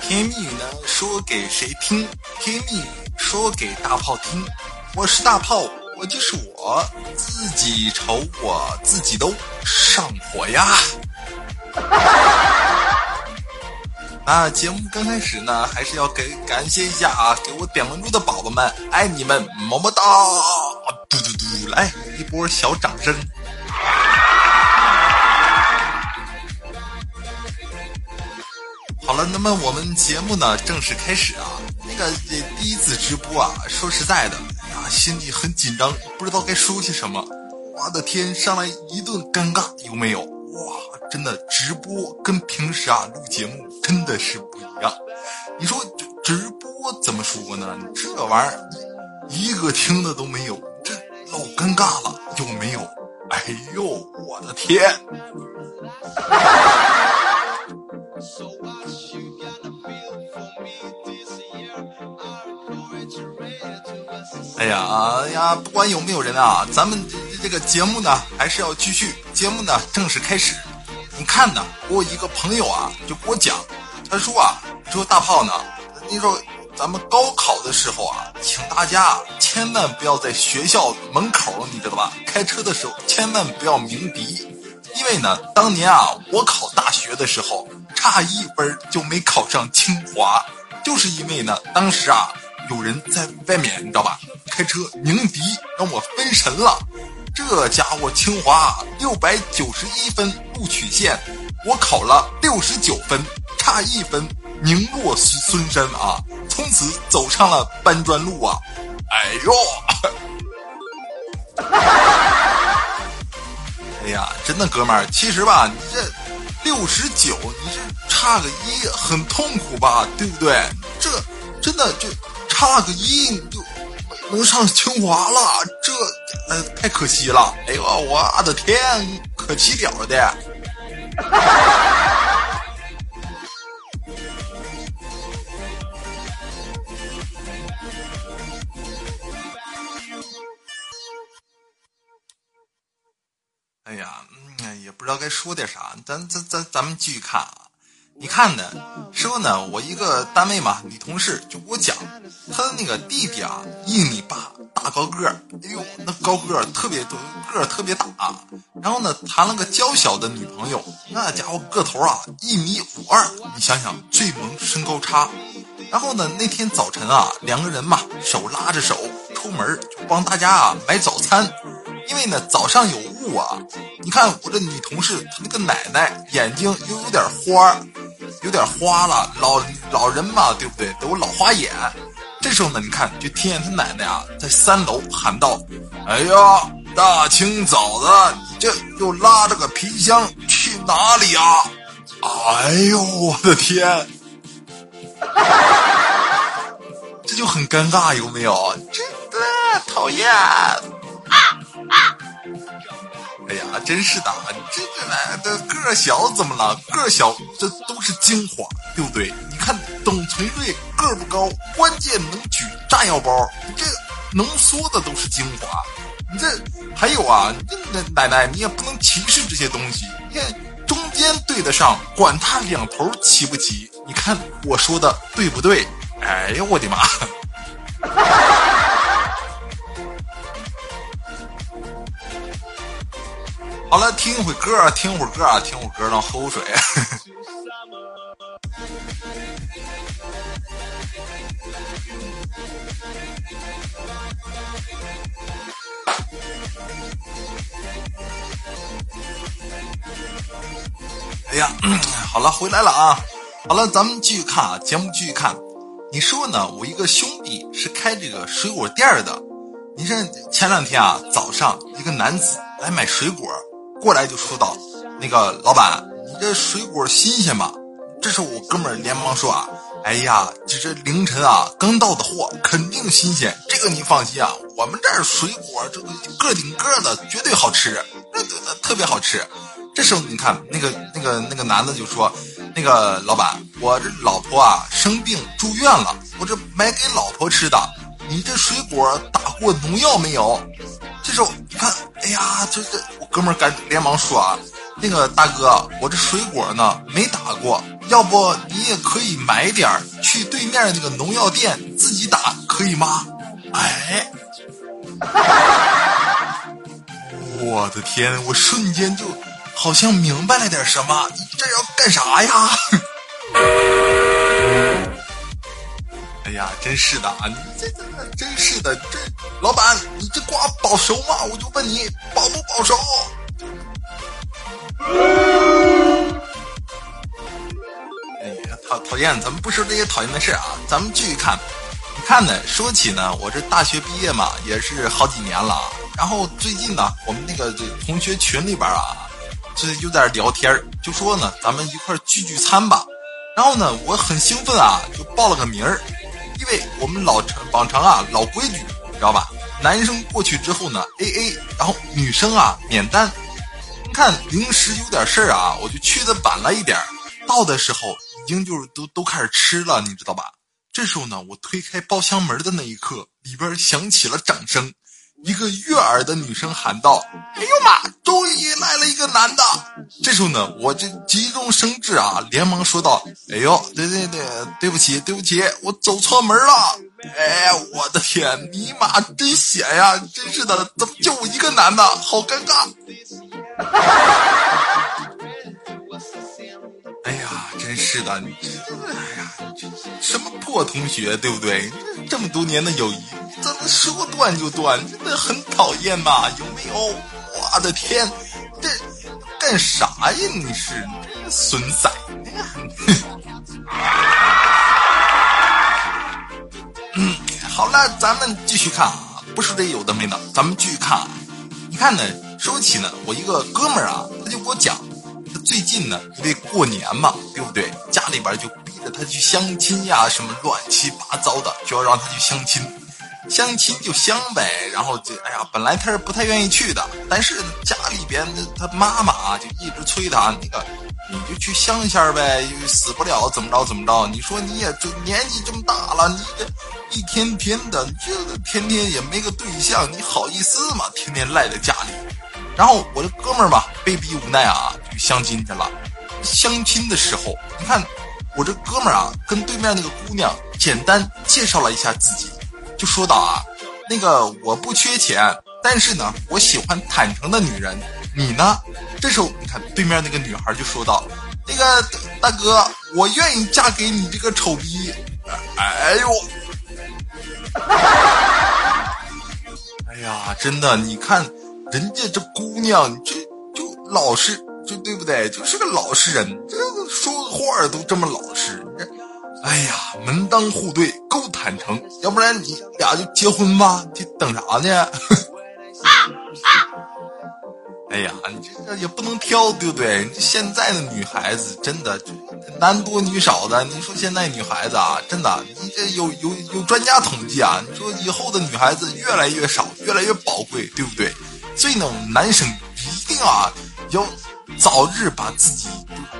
甜言蜜语呢，说给谁听？甜言蜜语说给大炮听。我是大炮，我就是我，自己瞅我自己都上火呀。啊，节目刚开始呢，还是要给感谢一下啊，给我点关注的宝宝们，爱你们，么么哒！嘟嘟嘟，来一波小掌声。好了，那么我们节目呢正式开始啊。那个第一次直播啊，说实在的，啊，心里很紧张，不知道该说些什么。我的天，上来一顿尴尬，有没有？哇，真的直播跟平时啊录节目真的是不一样。你说直播怎么说呢？这玩意儿一个听的都没有，这老尴尬了，有没有？哎呦，我的天！哎呀哎呀，不管有没有人啊，咱们这个节目呢还是要继续。节目呢正式开始。你看呢，我一个朋友啊就给我讲，他说啊，说大炮呢，你说咱们高考的时候啊，请大家千万不要在学校门口，你知道吧？开车的时候千万不要鸣笛，因为呢，当年啊，我考大学的时候差一分就没考上清华，就是因为呢，当时啊。有人在外面，你知道吧？开车鸣笛，让我分神了。这家伙，清华六百九十一分录取线，我考了六十九分，差一分，名落孙山啊！从此走上了搬砖路啊！哎呦！哎呀，真的哥们儿，其实吧，你这六十九，你这差个一，很痛苦吧？对不对？这真的就。差个一你就能上清华了，这呃太可惜了。哎呦，我的天，可惜了的。哈哈哈哈不知道该说点啥，咱咱咱咱们继续看啊。你看呢？说呢，我一个单位嘛，女同事就给我讲，她的那个弟弟啊，一米八，大高个儿，哎呦，那高个儿特别多，个儿特别大啊。然后呢，谈了个娇小的女朋友，那家伙个头啊，一米五二，你想想，最萌身高差。然后呢，那天早晨啊，两个人嘛，手拉着手出门，就帮大家啊买早餐。因为呢，早上有雾啊。你看我这女同事，她那个奶奶眼睛又有点花儿。有点花了，老老人嘛，对不对？都老花眼。这时候呢，你看，就听见他奶奶啊，在三楼喊道：“哎呀，大清早的，你这又拉着个皮箱去哪里啊？”哎呦，我的天！这就很尴尬，有没有？真的讨厌。啊啊哎呀，真是的，这个呢，这个小怎么了？个儿小，这都是精华，对不对？你看董存瑞个儿不高，关键能举炸药包，这浓缩的都是精华。你这还有啊，你这奶奶你也不能歧视这些东西。你看中间对得上，管他两头齐不齐？你看我说的对不对？哎呀，我的妈！好了，听一会儿歌，听会歌啊，听会儿歌，让喝口水。哎呀，好了，回来了啊！好了，咱们继续看啊，节目继续看。你说呢？我一个兄弟是开这个水果店的。你说前两天啊，早上一个男子来买水果。过来就说道：“那个老板，你这水果新鲜吗？”这时候我哥们儿连忙说：“啊，哎呀，这这凌晨啊刚到的货，肯定新鲜。这个你放心啊，我们这儿水果这个个顶个的，绝对好吃，特别好吃。”这时候你看那个那个那个男的就说：“那个老板，我这老婆啊生病住院了，我这买给老婆吃的。你这水果打过农药没有？”这时候你看，哎呀，这这我哥们儿赶连忙说啊，那个大哥，我这水果呢没打过，要不你也可以买点儿，去对面那个农药店自己打，可以吗？哎，我的天，我瞬间就好像明白了点什么，你这要干啥呀？哎呀，真是的啊！你这这这真是的，这老板，你这瓜保熟吗？我就问你，保不保熟？哎呀，讨讨厌！咱们不说这些讨厌的事啊，咱们继续看。你看呢？说起呢，我这大学毕业嘛，也是好几年了。然后最近呢，我们那个这同学群里边啊，这就在聊天就说呢，咱们一块聚聚餐吧。然后呢，我很兴奋啊，就报了个名儿。因为我们老常往常啊，老规矩，知道吧？男生过去之后呢，A A，然后女生啊免单。看临时有点事儿啊，我就去的晚了一点儿到的时候已经就是都都开始吃了，你知道吧？这时候呢，我推开包厢门的那一刻，里边响起了掌声。一个悦耳的女声喊道：“哎呦妈，终于来了一个男的！”这时候呢，我这急中生智啊，连忙说道：“哎呦，对对对，对不起，对不起，我走错门了。”哎，我的天，尼玛真险呀！真是的，怎么就我一个男的？好尴尬！哎呀，真是的，你这，哎呀，这什么破同学，对不对？这么多年的友谊。怎么说断就断，真的很讨厌吧？有没有？我的天，这干啥呀？你是损仔？嗯，好了，咱们继续看啊，不是这有的没的，咱们继续看啊。你看呢，说起呢，我一个哥们儿啊，他就给我讲，他最近呢，因为过年嘛，对不对？家里边就逼着他去相亲呀，什么乱七八糟的，就要让他去相亲。相亲就相呗，然后就哎呀，本来他是不太愿意去的，但是家里边他妈妈啊就一直催他，那个你就去相一下呗，死不了怎么着怎么着？你说你也就年纪这么大了，你这一天天的，这天天也没个对象，你好意思吗？天天赖在家里。然后我这哥们儿吧，被逼无奈啊，相亲去了。相亲的时候，你看我这哥们儿啊，跟对面那个姑娘简单介绍了一下自己。就说到啊，那个我不缺钱，但是呢，我喜欢坦诚的女人。你呢？这时候你看对面那个女孩就说道：“那个大哥，我愿意嫁给你这个丑逼。”哎呦！哎呀，真的，你看人家这姑娘，这就老是，就对不对？就是个老实人，这说话都这么老实。哎呀，门当户对，够坦诚，要不然你俩就结婚吧，你等啥呢？哎呀，你这也不能挑，对不对？这现在的女孩子真的男多女少的，你说现在女孩子啊，真的，你这有有有专家统计啊，你说以后的女孩子越来越少，越来越宝贵，对不对？所以呢，男生一定啊要。早日把自己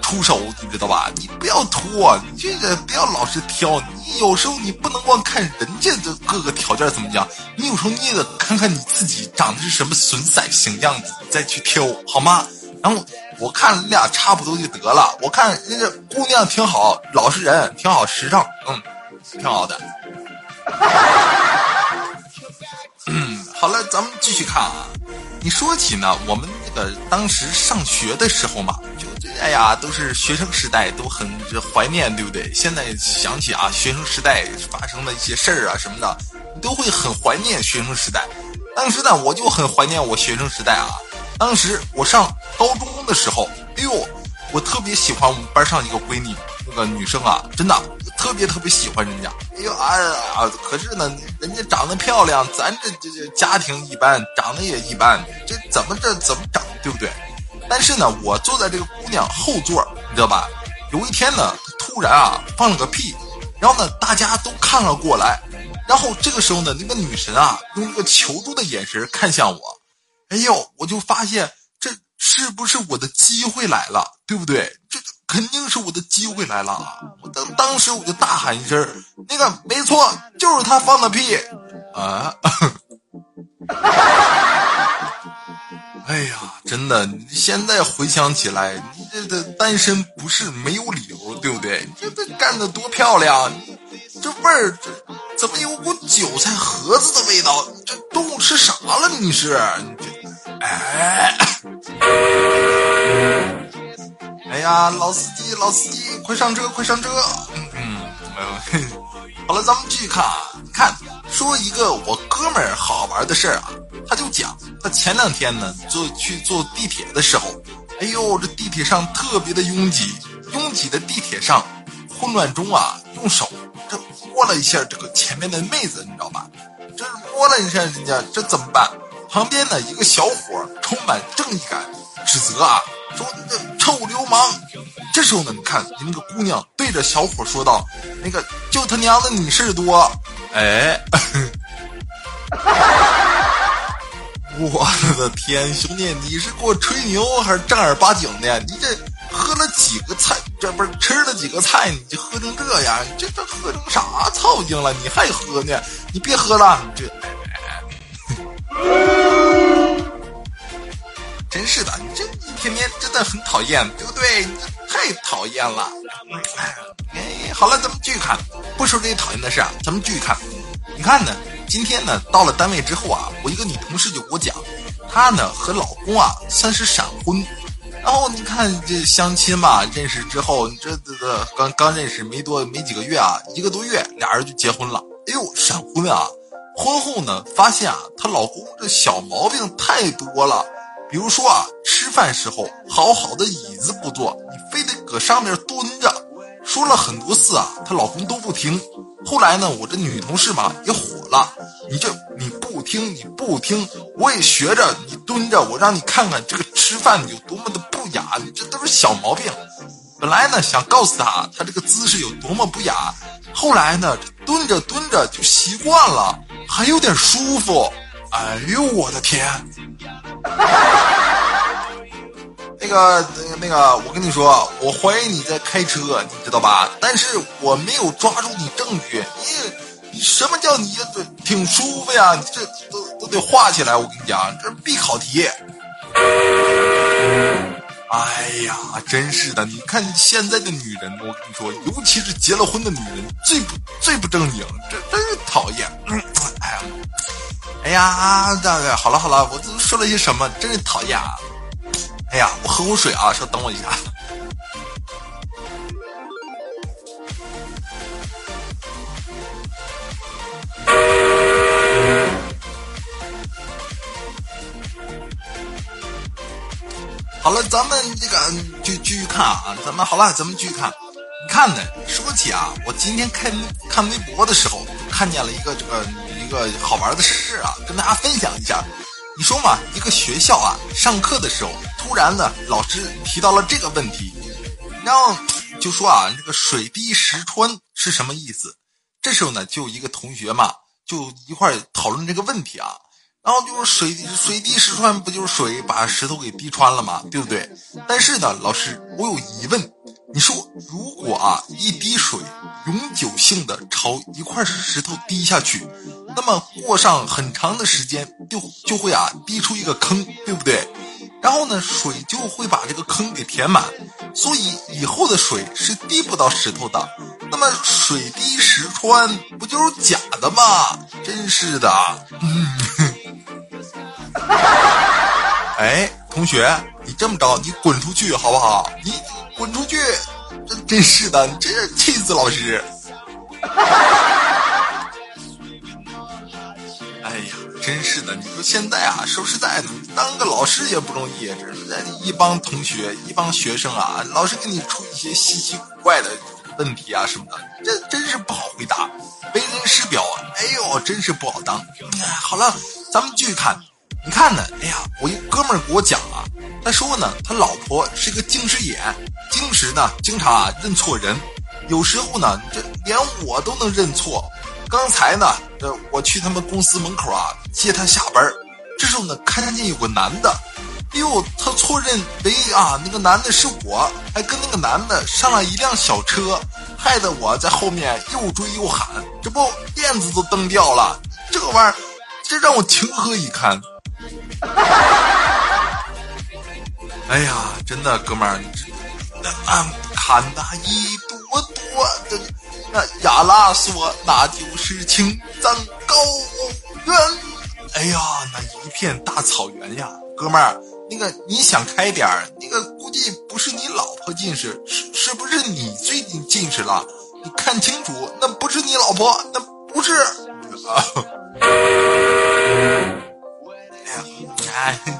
出手，你知道吧？你不要拖，你这个不要老是挑。你有时候你不能光看人家的各个条件怎么讲，你有时候你也得看看你自己长得是什么损色型样子，再去挑，好吗？然后我看你俩差不多就得了。我看人家姑娘挺好，老实人，挺好，时尚，嗯，挺好的。嗯，好了，咱们继续看啊。你说起呢，我们呃当时上学的时候嘛，就哎呀，都是学生时代，都很怀念，对不对？现在想起啊，学生时代发生的一些事儿啊什么的，都会很怀念学生时代。当时呢，我就很怀念我学生时代啊。当时我上高中的时候，哎呦，我特别喜欢我们班上一个闺女，那个女生啊，真的特别特别喜欢人家。哎呦啊啊！可是呢，人家长得漂亮，咱这这这家庭一般，长得也一般，这怎么这怎么长，对不对？但是呢，我坐在这个姑娘后座，你知道吧？有一天呢，突然啊放了个屁，然后呢，大家都看了过来，然后这个时候呢，那个女神啊用一个求助的眼神看向我，哎呦，我就发现是不是我的机会来了，对不对？这。肯定是我的机会来了！我当当时我就大喊一声：“那个没错，就是他放的屁 啊！” 哎呀，真的，现在回想起来，你这这单身不是没有理由对不对？这这干的多漂亮，这味儿这怎么有股韭菜盒子的味道？这中午吃啥了？你是？哎，哎呀，老司机，老司机，快上车，快上车！嗯嗯，好了，咱们继续看啊，看说一个我哥们儿好玩的事儿啊，他就讲他前两天呢坐去坐地铁的时候。哎呦，这地铁上特别的拥挤，拥挤的地铁上，混乱中啊，用手这摸了一下这个前面的妹子，你知道吧？这摸了一下人家，这怎么办？旁边呢一个小伙充满正义感，指责啊，说这臭流氓。这时候呢，你看你那个姑娘对着小伙说道：“那个就他娘的你事儿多。”哎。我的天，兄弟，你是给我吹牛还是正儿八经的？你这喝了几个菜，这不是吃了几个菜，你就喝成这样？这这喝成啥操性了？你还喝呢？你别喝了，这，真是的，你这一天天真的很讨厌，对不对？你这太讨厌了。哎，好了，咱们继续看，不说这些讨厌的事啊，咱们继续看。你看呢？今天呢，到了单位之后啊，我一个女同事就给我讲，她呢和老公啊算是闪婚，然后你看这相亲嘛，认识之后，这这这刚刚认识没多没几个月啊，一个多月俩人就结婚了。哎呦，闪婚啊！婚后呢，发现啊，她老公这小毛病太多了，比如说啊，吃饭时候好好的椅子不坐，你非得搁上面蹲着。说了很多次啊，她老公都不听。后来呢，我这女同事嘛也火了，你这你不听你不听，我也学着你蹲着，我让你看看这个吃饭有多么的不雅，你这都是小毛病。本来呢想告诉她，她这个姿势有多么不雅，后来呢蹲着蹲着就习惯了，还有点舒服。哎呦我的天！那个、那个、那个，我跟你说，我怀疑你在开车，你知道吧？但是我没有抓住你证据。你，你什么叫你这挺舒服呀？你这都都得画起来。我跟你讲，这是必考题。哎呀，真是的！你看现在的女人，我跟你说，尤其是结了婚的女人，最不最不正经，这真是讨厌。嗯哎呀，大概好了好了，我都说了些什么？真是讨厌啊！哎呀，我喝口水啊，稍等我一下。好了，咱们这个就继续看啊，咱们好了，咱们继续看。你看呢？说起啊，我今天看看微博的时候，看见了一个这个一个好玩的事啊，跟大家分享一下。你说嘛，一个学校啊，上课的时候。突然呢，老师提到了这个问题，然后就说啊，这个水滴石穿是什么意思？这时候呢，就一个同学嘛，就一块讨论这个问题啊。然后就是水水滴石穿，不就是水把石头给滴穿了吗？对不对？但是呢，老师，我有疑问。你说，如果啊，一滴水永久性的朝一块石头滴下去，那么过上很长的时间，就就会啊，滴出一个坑，对不对？然后呢，水就会把这个坑给填满，所以以后的水是滴不到石头的。那么水滴石穿不就是假的吗？真是的。嗯 哎，同学，你这么着，你滚出去好不好？你滚出去！真真是的，你真是气死老师。哎呀真是的，你说现在啊，说实在的，当个老师也不容易。这一帮同学，一帮学生啊，老师给你出一些稀奇古怪的问题啊什么的，这真是不好回答。为人师表啊，哎呦，真是不好当。好了，咱们继续看。你看呢？哎呀，我一哥们儿给我讲啊，他说呢，他老婆是一个近视眼，近视呢经常啊认错人，有时候呢，这连我都能认错。刚才呢，呃，我去他们公司门口啊接他下班这时候呢，看见有个男的，哎呦，他错认为啊那个男的是我，还跟那个男的上了一辆小车，害得我在后面又追又喊，这不链子都蹬掉了，这个玩意儿，这让我情何以堪？哎呀，真的，哥们儿，那俺看那一朵朵的那亚拉说那就是青藏高原。哎呀，那一片大草原呀，哥们儿，那个你想开点儿，那个估计不是你老婆近视，是是不是你最近近视了？你看清楚，那不是你老婆，那不是。啊！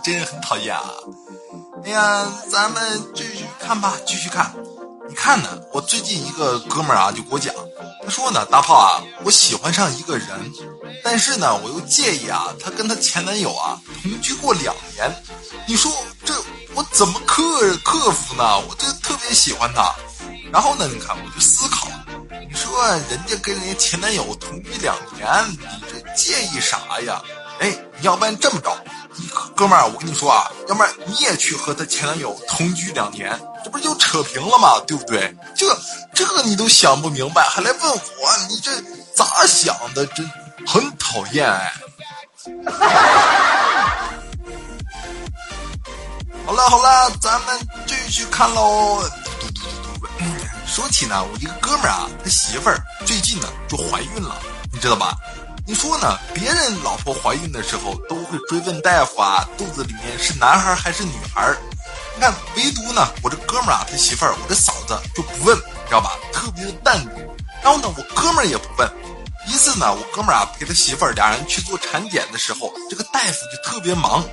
哎呀，真很讨厌啊！哎呀，咱们继续看吧，继续看。你看呢？我最近一个哥们儿啊，就给我讲，他说呢，大炮啊，我喜欢上一个人，但是呢，我又介意啊，他跟他前男友啊同居过两年。你说这我怎么克克服呢？我就特别喜欢他。然后呢，你看，我就思考，你说人家跟人家前男友同居两年，你这介意啥呀？哎，要不然这么着。哥们儿，我跟你说啊，要不然你也去和他前男友同居两年，这不就扯平了吗？对不对？这这你都想不明白，还来问我，你这咋想的？真很讨厌哎！好了好了，咱们继续看喽。说起呢，我一个哥们儿啊，他媳妇儿最近呢就怀孕了，你知道吧？你说呢？别人老婆怀孕的时候都会追问大夫啊，肚子里面是男孩还是女孩？你看，唯独呢，我这哥们儿啊，他媳妇儿，我这嫂子就不问，知道吧？特别的淡定。然后呢，我哥们儿也不问。一次呢，我哥们儿啊陪他媳妇儿俩人去做产检的时候，这个大夫就特别忙。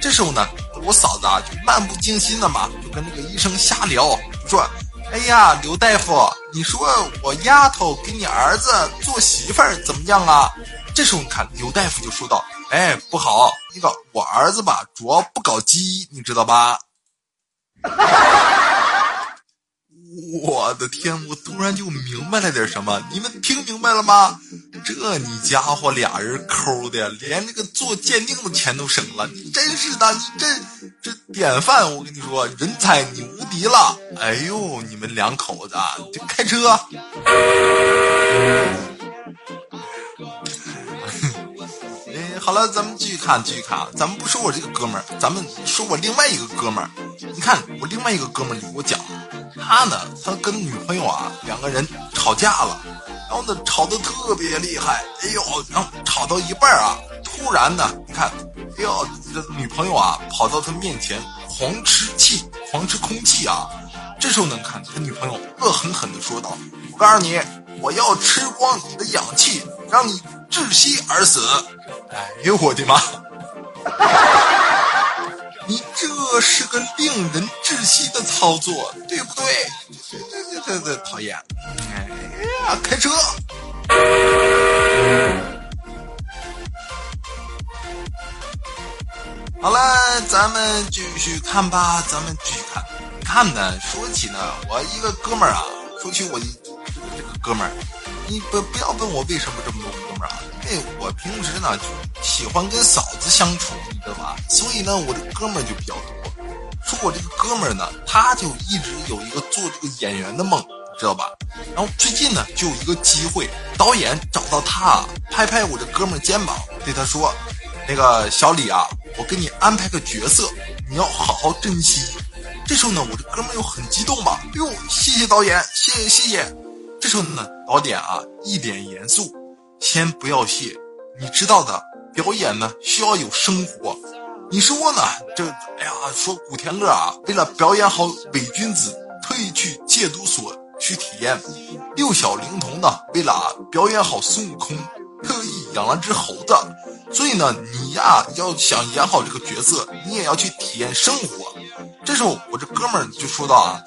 这时候呢，我嫂子啊就漫不经心的嘛，就跟那个医生瞎聊，说：“哎呀，刘大夫，你说我丫头给你儿子做媳妇儿怎么样啊？”这时候你看刘大夫就说道：“哎，不好，那个我儿子吧，主要不搞基，你知道吧？” 我的天，我突然就明白了点什么，你们听明白了吗？这你家伙俩人抠的，连那个做鉴定的钱都省了，你真是的，你这这典范，我跟你说，人才你无敌了！哎呦，你们两口子就开车。好了，咱们继续看，继续看啊！咱们不说我这个哥们儿，咱们说我另外一个哥们儿。你看，我另外一个哥们儿就给我讲，他呢，他跟女朋友啊两个人吵架了，然后呢吵得特别厉害，哎呦，然后吵到一半啊，突然呢，你看，哎呦，这女朋友啊跑到他面前狂吃气，狂吃空气啊！这时候呢，看他女朋友恶狠狠地说道：“我告诉你，我要吃光你的氧气，让你窒息而死。”哎呦我的妈！你这是个令人窒息的操作，对不对？对对对对，讨厌！哎呀，开车！好了，咱们继续看吧，咱们继续看。看呢？说起呢，我一个哥们儿啊，说起我这个哥们儿，你不不要问我为什么这么多。为我平时呢就喜欢跟嫂子相处，你知道吧？所以呢，我这哥们儿就比较多。说我这个哥们儿呢，他就一直有一个做这个演员的梦，知道吧？然后最近呢，就有一个机会，导演找到他，拍拍我这哥们儿肩膀，对他说：“那个小李啊，我给你安排个角色，你要好好珍惜。”这时候呢，我这哥们儿又很激动嘛，哟，谢谢导演，谢谢谢谢。这时候呢，导演啊一脸严肃。先不要谢，你知道的，表演呢需要有生活。你说呢？这哎呀，说古天乐啊，为了表演好伪君子，特意去戒毒所去体验；六小龄童呢，为了表演好孙悟空，特意养了只猴子。所以呢，你呀要想演好这个角色，你也要去体验生活。这时候，我这哥们儿就说道啊，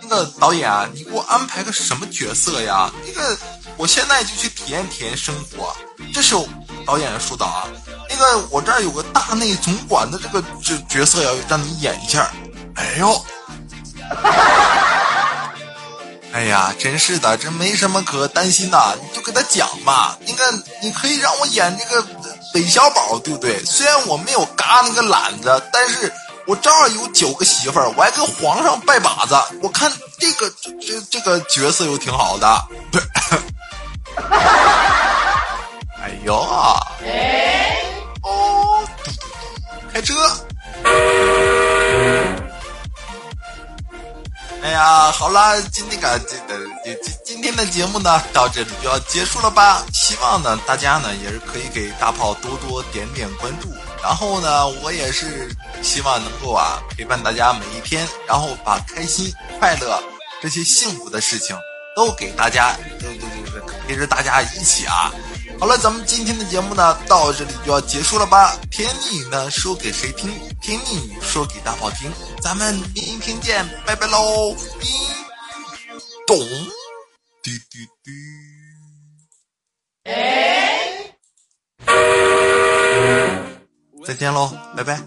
那个导演，你给我安排个什么角色呀？那个。我现在就去体验体验生活。这是导演说道啊，那个我这儿有个大内总管的这个角角色要让你演一下。哎呦，哎呀，真是的，这没什么可担心的，你就给他讲嘛。那个你可以让我演这个韦小宝，对不对？虽然我没有嘎那个懒子，但是我照样有九个媳妇儿，我还跟皇上拜把子。我看这个这这个角色又挺好的，不是。哎呦啊！哦，开车！哎呀，好了，今天个这个今今今天的节目呢到这里就要结束了吧？希望呢大家呢也是可以给大炮多多点点关注，然后呢我也是希望能够啊陪伴大家每一天，然后把开心、快乐这些幸福的事情都给大家，对对对对，陪着大家一起啊。好了，咱们今天的节目呢到这里就要结束了吧？甜蜜语呢说给谁听？甜蜜语说给大宝听。咱们明天见，拜拜喽！叮咚，滴滴滴。再见喽，拜拜。